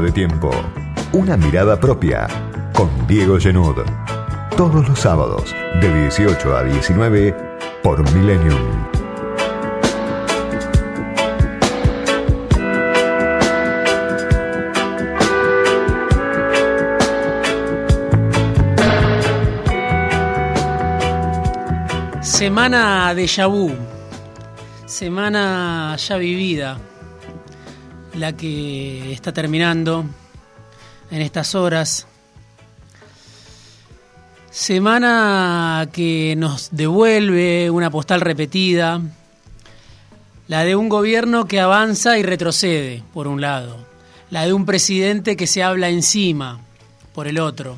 De tiempo. Una mirada propia. Con Diego Genud. Todos los sábados, de 18 a 19, por Millennium. Semana de vu, semana ya vivida, la que está terminando en estas horas. Semana que nos devuelve una postal repetida, la de un gobierno que avanza y retrocede, por un lado, la de un presidente que se habla encima, por el otro.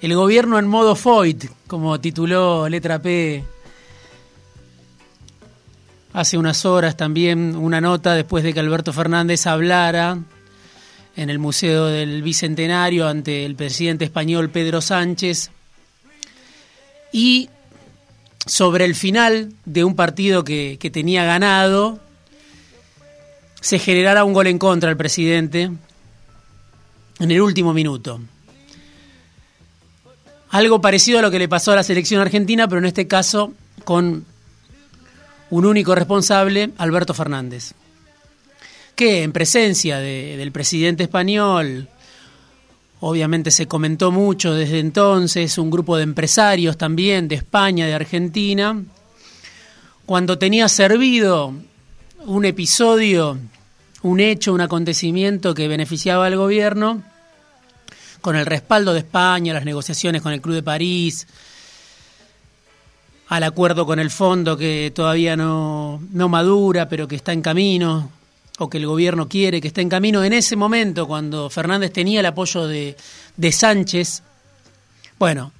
El gobierno en modo Foyt, como tituló Letra P hace unas horas también una nota después de que Alberto Fernández hablara en el Museo del Bicentenario ante el presidente español Pedro Sánchez y sobre el final de un partido que, que tenía ganado se generara un gol en contra del presidente en el último minuto. Algo parecido a lo que le pasó a la selección argentina, pero en este caso con un único responsable, Alberto Fernández, que en presencia del presidente español, obviamente se comentó mucho desde entonces, un grupo de empresarios también de España, de Argentina, cuando tenía servido un episodio, un hecho, un acontecimiento que beneficiaba al gobierno, con el respaldo de España, las negociaciones con el Club de París, al acuerdo con el fondo que todavía no, no madura, pero que está en camino, o que el gobierno quiere que esté en camino. En ese momento, cuando Fernández tenía el apoyo de, de Sánchez, bueno,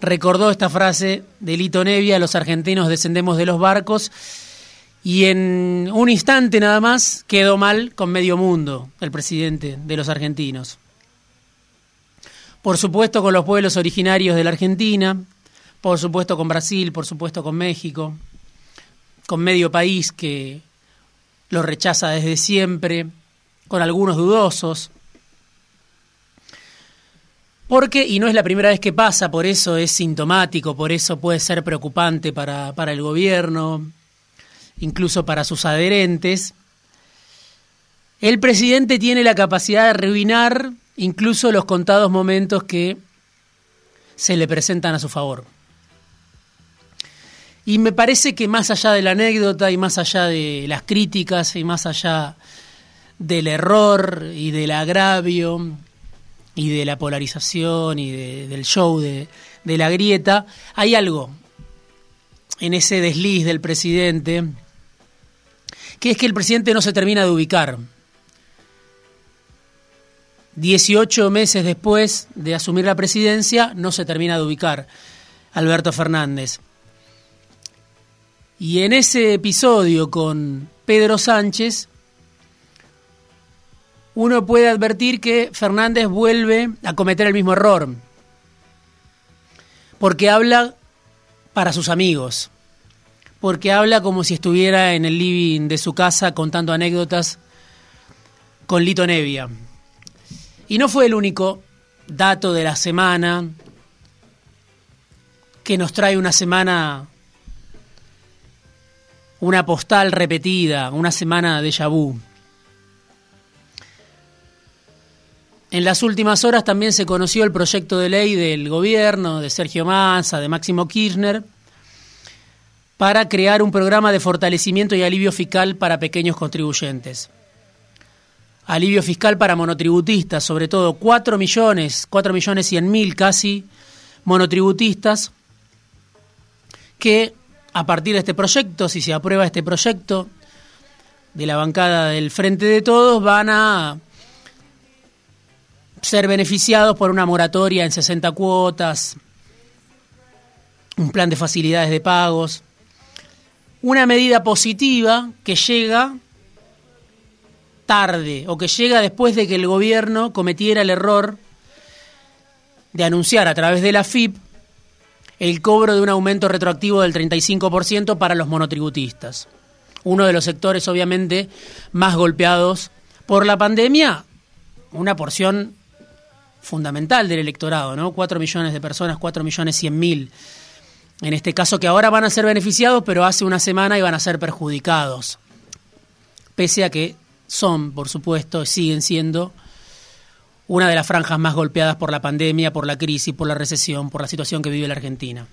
recordó esta frase de Lito Nevia, los argentinos descendemos de los barcos, y en un instante nada más quedó mal con medio mundo el presidente de los argentinos por supuesto con los pueblos originarios de la Argentina, por supuesto con Brasil, por supuesto con México, con medio país que lo rechaza desde siempre, con algunos dudosos. Porque, y no es la primera vez que pasa, por eso es sintomático, por eso puede ser preocupante para, para el gobierno, incluso para sus adherentes, el presidente tiene la capacidad de arruinar incluso los contados momentos que se le presentan a su favor. Y me parece que más allá de la anécdota y más allá de las críticas y más allá del error y del agravio y de la polarización y del show de, la grieta, hay algo en ese desliz del presidente, que es que el presidente no se termina de ubicar. 18 meses después de asumir la presidencia, no se termina de ubicar Alberto Fernández. Y en ese episodio con Pedro Sánchez, uno puede advertir que Fernández vuelve a cometer el mismo error, porque habla para sus amigos, porque habla como si estuviera en el living de su casa contando anécdotas con Lito Nevia. Y no fue el único dato de la semana que nos trae una semana, una postal repetida, una semana de vu. En las últimas horas también se conoció el proyecto de ley del gobierno, de Sergio Massa, de Máximo Kirchner, para crear un programa de fortalecimiento y alivio fiscal para pequeños contribuyentes alivio fiscal para monotributistas, sobre todo 4 millones, 4 millones 100 mil casi monotributistas que a partir de este proyecto, si se aprueba este proyecto de la bancada del Frente de Todos, van a ser beneficiados por una moratoria en 60 cuotas, un plan de facilidades de pagos, una medida positiva que llega tarde o que llega después de que el gobierno cometiera el error de anunciar a través de la FIP el cobro de un aumento retroactivo del 35% para los monotributistas. Uno de los sectores obviamente más golpeados Por la pandemia, una porción fundamental del electorado, ¿no? 4 millones de personas, 4 millones 100 mil. En este caso que ahora van a ser beneficiados, pero hace una semana iban a ser perjudicados. Pese a que son, por supuesto, siguen siendo una de las franjas más golpeadas por la pandemia, por la crisis, por la recesión, por la situación que vive la Argentina.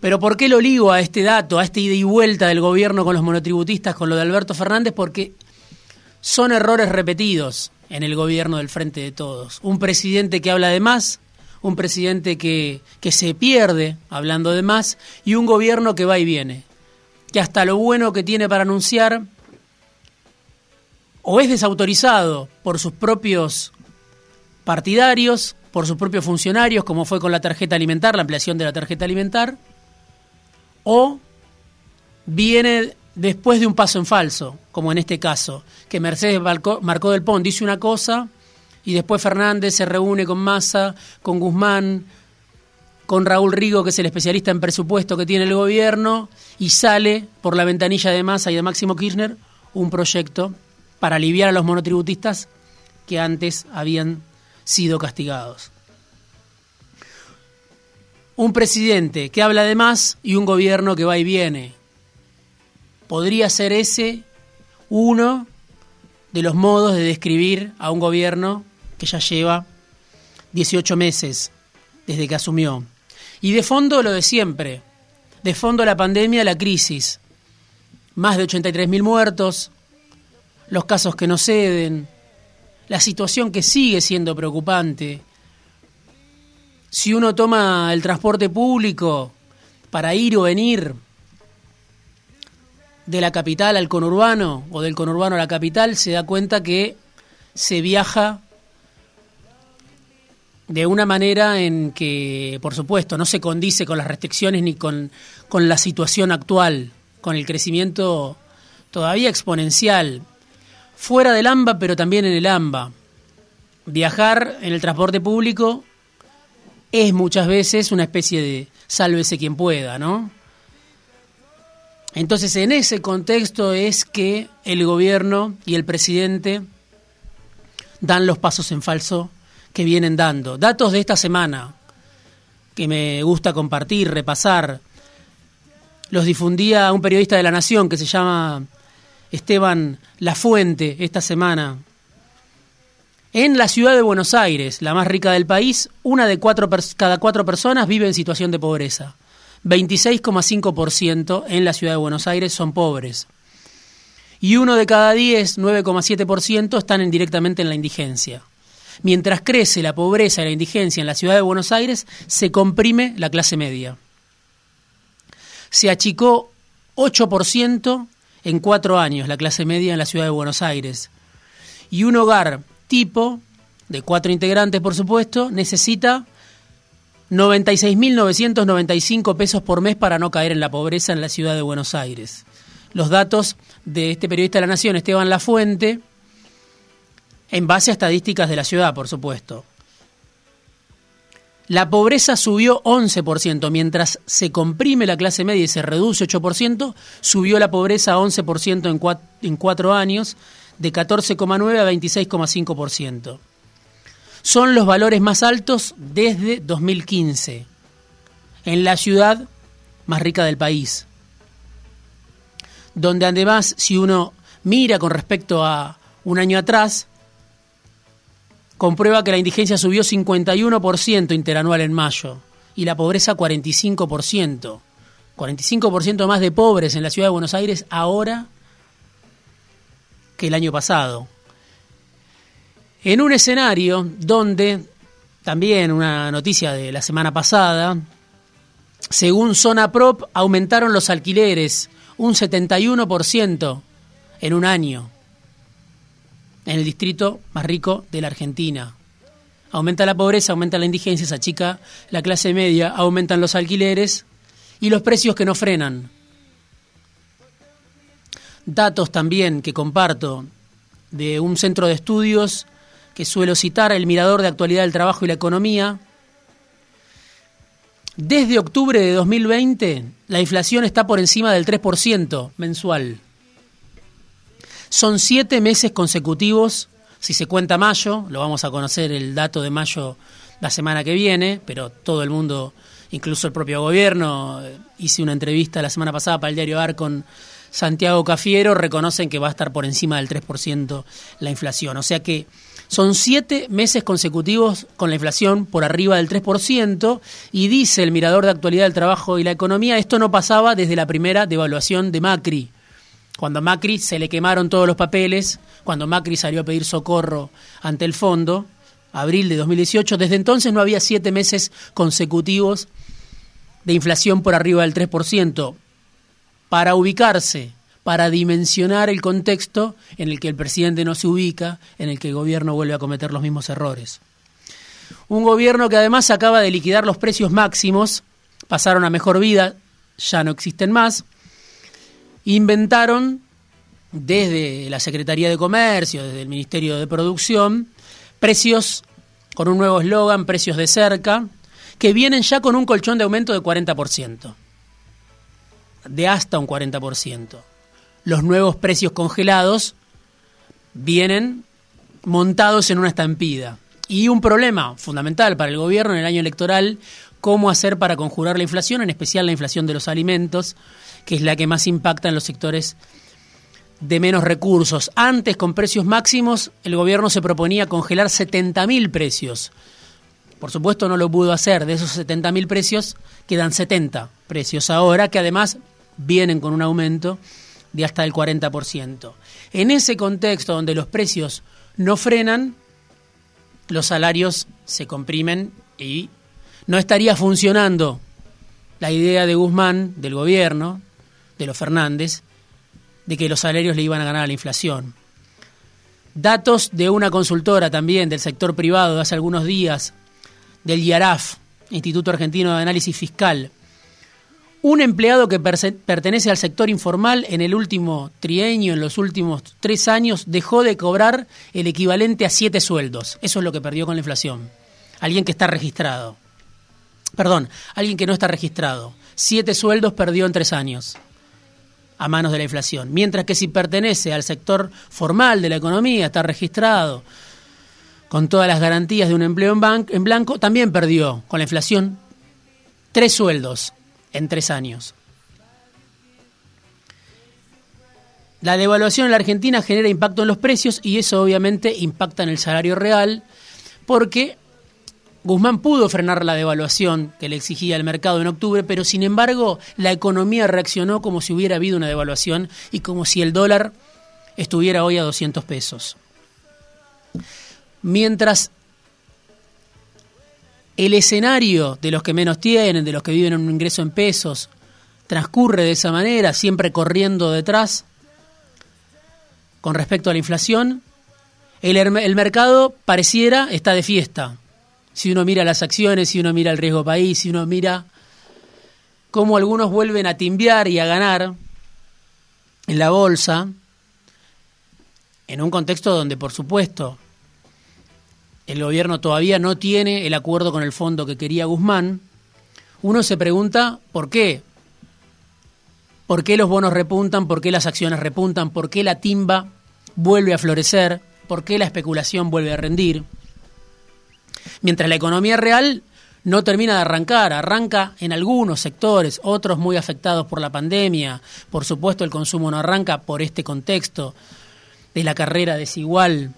Pero ¿por qué lo ligo a este dato, a este ida y vuelta del gobierno con los monotributistas, con lo de Alberto Fernández? Porque son errores repetidos en el gobierno del Frente de Todos. Un presidente que habla de más, un presidente que, que se pierde hablando de más y un gobierno que va y viene, que hasta lo bueno que tiene para anunciar o es desautorizado por sus propios partidarios, por sus propios funcionarios, como fue con la tarjeta alimentar, la ampliación de la tarjeta alimentar, o viene después de un paso en falso, como en este caso, que Mercedes Marcó del Pont dice una cosa y después Fernández se reúne con Massa, con Guzmán, con Raúl Rigo, que es el especialista en presupuesto que tiene el gobierno, y sale por la ventanilla de Massa y de Máximo Kirchner un proyecto para aliviar a los monotributistas que antes habían sido castigados. Un presidente que habla de más y un gobierno que va y viene. Podría ser ese uno de los modos de describir a un gobierno que ya lleva 18 meses desde que asumió. Y de fondo lo de siempre. De fondo la pandemia, la crisis. Más de 83.000 muertos, los casos que no ceden, la situación que sigue siendo preocupante. Si uno toma el transporte público para ir o venir de la capital al conurbano o del conurbano a la capital, se da cuenta que se viaja de una manera en que, por supuesto, no se condice con las restricciones ni con, con la situación actual, con el crecimiento todavía exponencial fuera del AMBA, pero también en el AMBA. Viajar en el transporte público es muchas veces una especie de sálvese quien pueda, ¿no? Entonces, en ese contexto es que el gobierno y el presidente dan los pasos en falso que vienen dando. Datos de esta semana que me gusta compartir, repasar. Los difundía un periodista de La Nación que se llama Esteban La Fuente esta semana. En la ciudad de Buenos Aires, la más rica del país, una de cada cuatro personas vive en situación de pobreza. 26,5% en la ciudad de Buenos Aires son pobres. Y uno de cada diez, 9,7%, están directamente en la indigencia. Mientras crece la pobreza y la indigencia en la ciudad de Buenos Aires, se comprime la clase media. Se achicó 8% en cuatro años la clase media en la ciudad de Buenos Aires. Y un hogar tipo, de cuatro integrantes por supuesto, necesita 96.995 pesos por mes para no caer en la pobreza en la ciudad de Buenos Aires. Los datos de este periodista de la Nación, Esteban Lafuente, en base a estadísticas de la ciudad, por supuesto. La pobreza subió 11%, mientras se comprime la clase media y se reduce 8%, subió la pobreza 11% en, en cuatro años, de 14,9 a 26,5%. Son los valores más altos desde 2015, en la ciudad más rica del país, donde además, si uno mira con respecto a un año atrás, comprueba que la indigencia subió 51% interanual en mayo y la pobreza 45%. 45% más de pobres en la ciudad de Buenos Aires ahora que el año pasado. En un escenario donde, también una noticia de la semana pasada, según Zona Prop, aumentaron los alquileres un 71% en un año en el distrito más rico de la Argentina. Aumenta la pobreza, aumenta la indigencia, se achica la clase media, aumentan los alquileres y los precios que no frenan. Datos también que comparto de un centro de estudios que suelo citar, el Mirador de Actualidad del Trabajo y la Economía. Desde octubre de 2020, la inflación está por encima del 3% mensual. Son siete meses consecutivos, si se cuenta mayo, lo vamos a conocer el dato de mayo la semana que viene, pero todo el mundo, incluso el propio gobierno, eh, hice una entrevista la semana pasada para el diario AR con Santiago Cafiero, reconocen que va a estar por encima del 3% la inflación. O sea que son siete meses consecutivos con la inflación por arriba del 3% y dice el Mirador de Actualidad del Trabajo y la Economía, esto no pasaba desde la primera devaluación de Macri. Cuando a Macri se le quemaron todos los papeles, cuando Macri salió a pedir socorro ante el fondo, abril de 2018, desde entonces no había siete meses consecutivos de inflación por arriba del 3%. Para ubicarse para dimensionar el contexto en el que el presidente no se ubica, en el que el gobierno vuelve a cometer los mismos errores. Un gobierno que además acaba de liquidar los precios máximos, pasaron a mejor vida, ya no existen más, inventaron desde la Secretaría de Comercio, desde el Ministerio de Producción, precios con un nuevo eslogan, precios de cerca, que vienen ya con un colchón de aumento de 40%, de hasta un 40% los nuevos precios congelados vienen montados en una estampida. Y un problema fundamental para el gobierno en el año electoral, cómo hacer para conjurar la inflación, en especial la inflación de los alimentos, que es la que más impacta en los sectores de menos recursos. Antes, con precios máximos, el gobierno se proponía congelar 70.000 precios. Por supuesto no lo pudo hacer. De esos 70.000 precios quedan 70 precios ahora, que además vienen con un aumento de hasta el 40%. En ese contexto donde los precios no frenan, los salarios se comprimen y no estaría funcionando la idea de Guzmán, del gobierno, de los Fernández, de que los salarios le iban a ganar a la inflación. Datos de una consultora también del sector privado de hace algunos días, del IARAF, Instituto Argentino de Análisis Fiscal, un empleado que pertenece al sector informal en el último trienio, en los últimos tres años, dejó de cobrar el equivalente a siete sueldos. Eso es lo que perdió con la inflación. Alguien que está registrado. Perdón, alguien que no está registrado. Siete sueldos perdió en tres años a manos de la inflación. Mientras que si pertenece al sector formal de la economía, está registrado con todas las garantías de un empleo en, blanco, también perdió con la inflación tres sueldos en tres años. La devaluación en la Argentina genera impacto en los precios y eso obviamente impacta en el salario real porque Guzmán pudo frenar la devaluación que le exigía el mercado en octubre, pero sin embargo la economía reaccionó como si hubiera habido una devaluación y como si el dólar estuviera hoy a 200 pesos. Mientras el escenario de los que menos tienen, de los que viven en un ingreso en pesos, transcurre de esa manera, siempre corriendo detrás con respecto a la inflación, el, el, mercado pareciera está de fiesta. Si uno mira las acciones, si uno mira el riesgo país, si uno mira cómo algunos vuelven a timbiar y a ganar en la bolsa, en un contexto donde, por supuesto, el gobierno todavía no tiene el acuerdo con el fondo que quería Guzmán, uno se pregunta por qué. ¿Por qué los bonos repuntan? ¿Por qué las acciones repuntan? ¿Por qué la timba vuelve a florecer? ¿Por qué la especulación vuelve a rendir? Mientras la economía real no termina de arrancar, arranca en algunos sectores, otros muy afectados por la pandemia, por supuesto el consumo no arranca por este contexto de la carrera desigual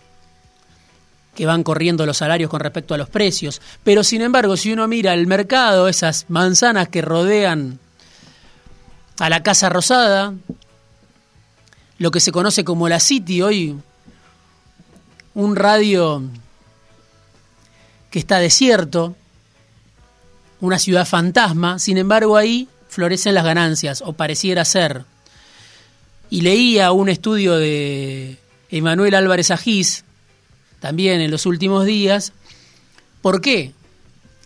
que van corriendo los salarios con respecto a los precios. Pero sin embargo, si uno mira el mercado, esas manzanas que rodean a la Casa Rosada, lo que se conoce como la City, hoy un radio que está desierto, una ciudad fantasma, sin embargo ahí florecen las ganancias, o pareciera ser. Y leía un estudio de Emanuel Álvarez Agís, también en los últimos días. ¿Por qué?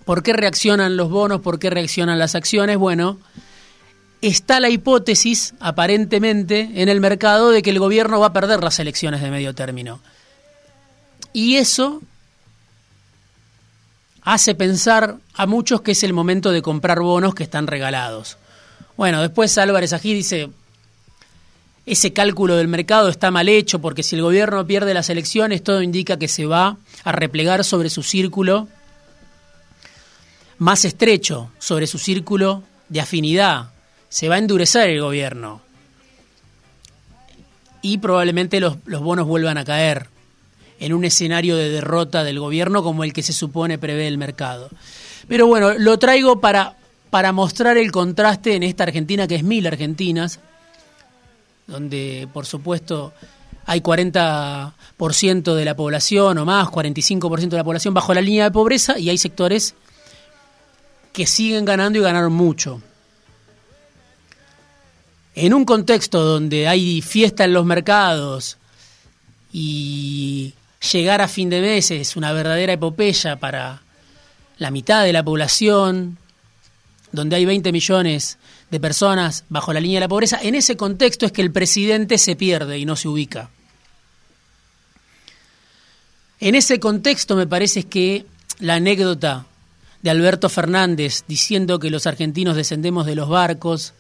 ¿Por qué reaccionan los bonos? ¿Por qué reaccionan las acciones? Bueno, está la hipótesis, aparentemente, en el mercado de que el gobierno va a perder las elecciones de medio término. Y eso hace pensar a muchos que es el momento de comprar bonos que están regalados. Bueno, después Álvarez Ají dice, ese cálculo del mercado está mal hecho porque si el gobierno pierde las elecciones todo indica que se va a replegar sobre su círculo más estrecho, sobre su círculo de afinidad. Se va a endurecer el gobierno y probablemente los, los bonos vuelvan a caer en un escenario de derrota del gobierno como el que se supone prevé el mercado. Pero bueno, lo traigo para, para mostrar el contraste en esta Argentina que es mil Argentinas, donde por supuesto hay 40% de la población o más, 45% de la población bajo la línea de pobreza y hay sectores que siguen ganando y ganaron mucho. En un contexto donde hay fiesta en los mercados y llegar a fin de mes es una verdadera epopeya para la mitad de la población, donde hay 20 millones de personas bajo la línea de la pobreza, en ese contexto es que el presidente se pierde y no se ubica. En ese contexto me parece que la anécdota de Alberto Fernández diciendo que los argentinos descendemos de los barcos,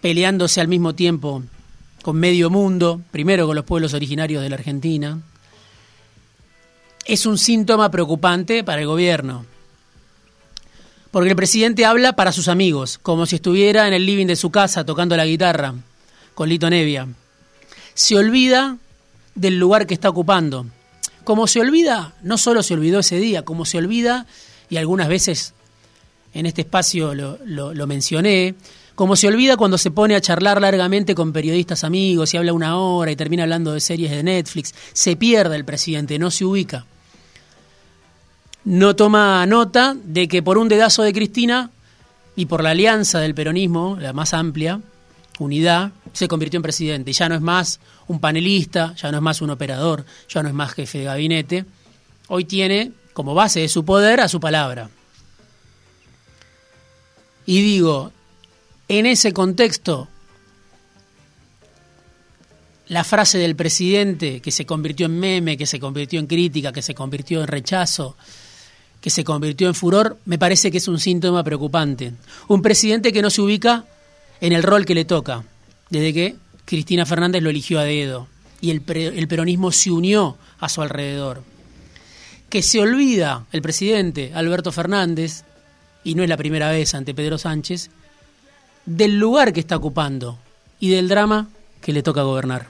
peleándose al mismo tiempo con medio mundo, primero con los pueblos originarios de la Argentina, es un síntoma preocupante para el gobierno. Porque el presidente habla para sus amigos, como si estuviera en el living de su casa tocando la guitarra con Lito Nevia. Se olvida del lugar que está ocupando. Como se olvida, no solo se olvidó ese día, como se olvida, y algunas veces en este espacio lo, lo mencioné, como se olvida cuando se pone a charlar largamente con periodistas amigos y habla una hora y termina hablando de series de Netflix, se pierde el presidente, no se ubica no toma nota de que por un dedazo de Cristina y por la alianza del peronismo, la más amplia, unidad, se convirtió en presidente. Y ya no es más un panelista, ya no es más un operador, ya no es más jefe de gabinete. Hoy tiene como base de su poder a su palabra. Y digo, en ese contexto, la frase del presidente que se convirtió en meme, que se convirtió en crítica, que se convirtió en rechazo, que se convirtió en furor, me parece que es un síntoma preocupante. Un presidente que no se ubica en el rol que le toca, desde que Cristina Fernández lo eligió a dedo y el, peronismo se unió a su alrededor. Que se olvida el presidente Alberto Fernández, y no es la primera vez ante Pedro Sánchez, del lugar que está ocupando y del drama que le toca gobernar.